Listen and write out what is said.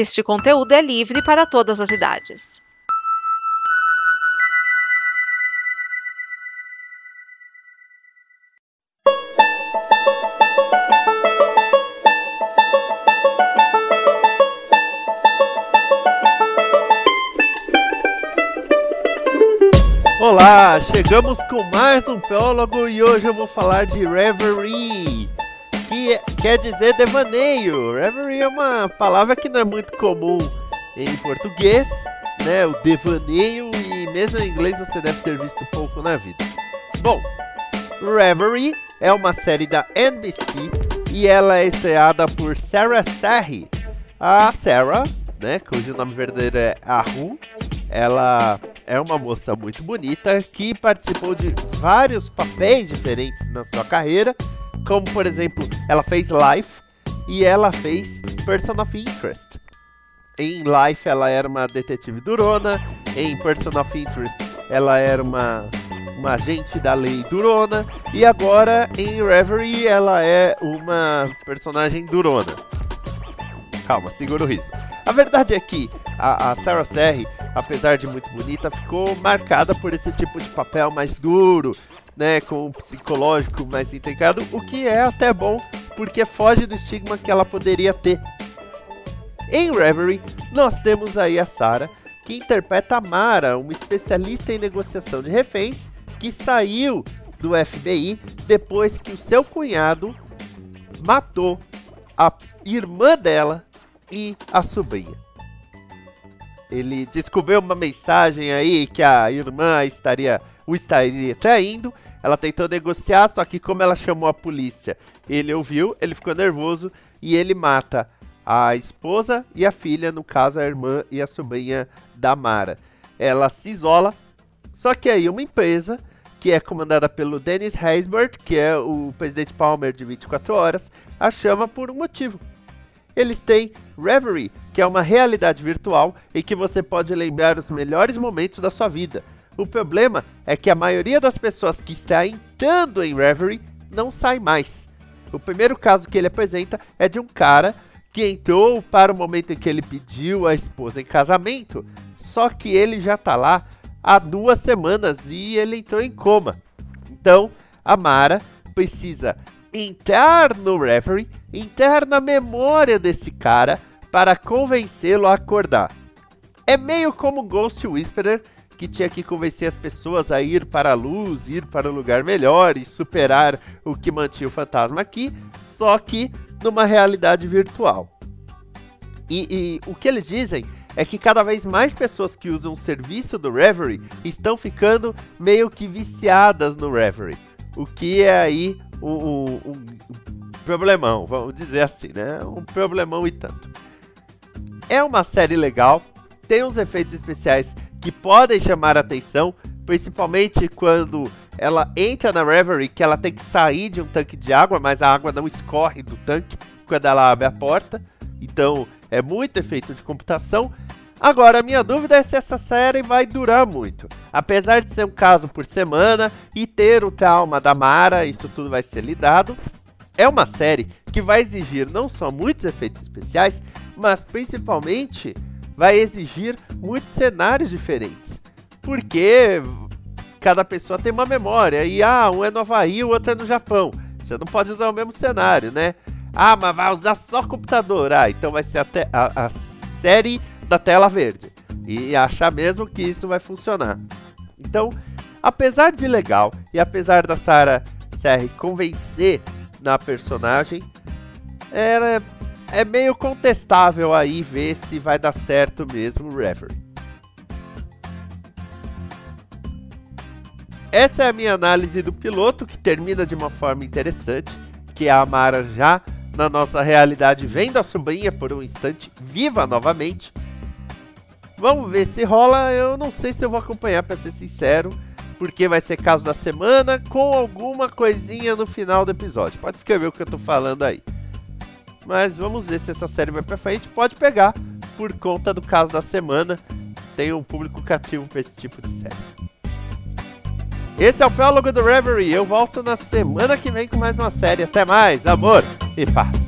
Este conteúdo é livre para todas as idades. Olá, chegamos com mais um prólogo e hoje eu vou falar de Reverie, que quer dizer devaneio. Reverie é uma palavra que não é muito comum em português, né? O devaneio e mesmo em inglês você deve ter visto pouco na vida. Bom, Reverie é uma série da NBC e ela é estreada por Sarah Sarri. A Sarah, né, cujo nome verdadeiro é Ahu, ela é uma moça muito bonita que participou de vários papéis diferentes na sua carreira, como por exemplo, ela fez Life e ela fez Person of Interest. Em Life ela era uma detetive durona, em Person of Interest ela era uma, uma agente da lei durona e agora em Reverie ela é uma personagem durona. Calma, segura o riso. A verdade é que a, a Sarah Serri, apesar de muito bonita, ficou marcada por esse tipo de papel mais duro, né, com um psicológico mais intricado, o que é até bom, porque foge do estigma que ela poderia ter. Em Reverie, nós temos aí a Sarah, que interpreta a Mara, uma especialista em negociação de reféns, que saiu do FBI depois que o seu cunhado matou a irmã dela e a sobrinha. Ele descobriu uma mensagem aí que a irmã estaria o estaria traindo. Ela tentou negociar, só que como ela chamou a polícia, ele ouviu, ele ficou nervoso e ele mata a esposa e a filha, no caso a irmã e a sobrinha da Mara. Ela se isola, só que aí uma empresa que é comandada pelo Dennis Haysbert, que é o presidente Palmer de 24 horas, a chama por um motivo. Eles têm Reverie, que é uma realidade virtual em que você pode lembrar os melhores momentos da sua vida. O problema é que a maioria das pessoas que está entrando em Reverie não sai mais. O primeiro caso que ele apresenta é de um cara que entrou para o momento em que ele pediu a esposa em casamento, só que ele já tá lá há duas semanas e ele entrou em coma. Então, a Mara precisa entrar no Reverie, entrar na memória desse cara para convencê-lo a acordar. É meio como Ghost Whisperer, que tinha que convencer as pessoas a ir para a luz, ir para um lugar melhor e superar o que mantinha o fantasma aqui, só que numa realidade virtual. E, e o que eles dizem é que cada vez mais pessoas que usam o serviço do Reverie estão ficando meio que viciadas no Reverie. O que é aí um, um, um problemão, vamos dizer assim, né? Um problemão e tanto. É uma série legal, tem uns efeitos especiais que podem chamar a atenção, principalmente quando ela entra na Reverie, que ela tem que sair de um tanque de água, mas a água não escorre do tanque quando ela abre a porta. Então é muito efeito de computação. Agora, a minha dúvida é se essa série vai durar muito. Apesar de ser um caso por semana e ter o trauma da Mara, isso tudo vai ser lidado. É uma série que vai exigir não só muitos efeitos especiais, mas principalmente vai exigir muitos cenários diferentes. Porque cada pessoa tem uma memória. E ah, um é no Havaí, o outro é no Japão. Você não pode usar o mesmo cenário, né? Ah, mas vai usar só computador. Ah, então vai ser até a, a série da tela verde. E achar mesmo que isso vai funcionar. Então, apesar de legal e apesar da Sarah Serri convencer na personagem, era, é meio contestável aí ver se vai dar certo mesmo o Reverie. Essa é a minha análise do piloto, que termina de uma forma interessante, que a Mara já na nossa realidade vendo a sobrinha por um instante, viva novamente. Vamos ver se rola, eu não sei se eu vou acompanhar, para ser sincero, porque vai ser caso da semana com alguma coisinha no final do episódio. Pode escrever o que eu tô falando aí. Mas vamos ver se essa série vai pra frente. Pode pegar por conta do caso da semana. Tem um público cativo pra esse tipo de série. Esse é o prólogo do Reverie. Eu volto na semana que vem com mais uma série. Até mais, amor e paz.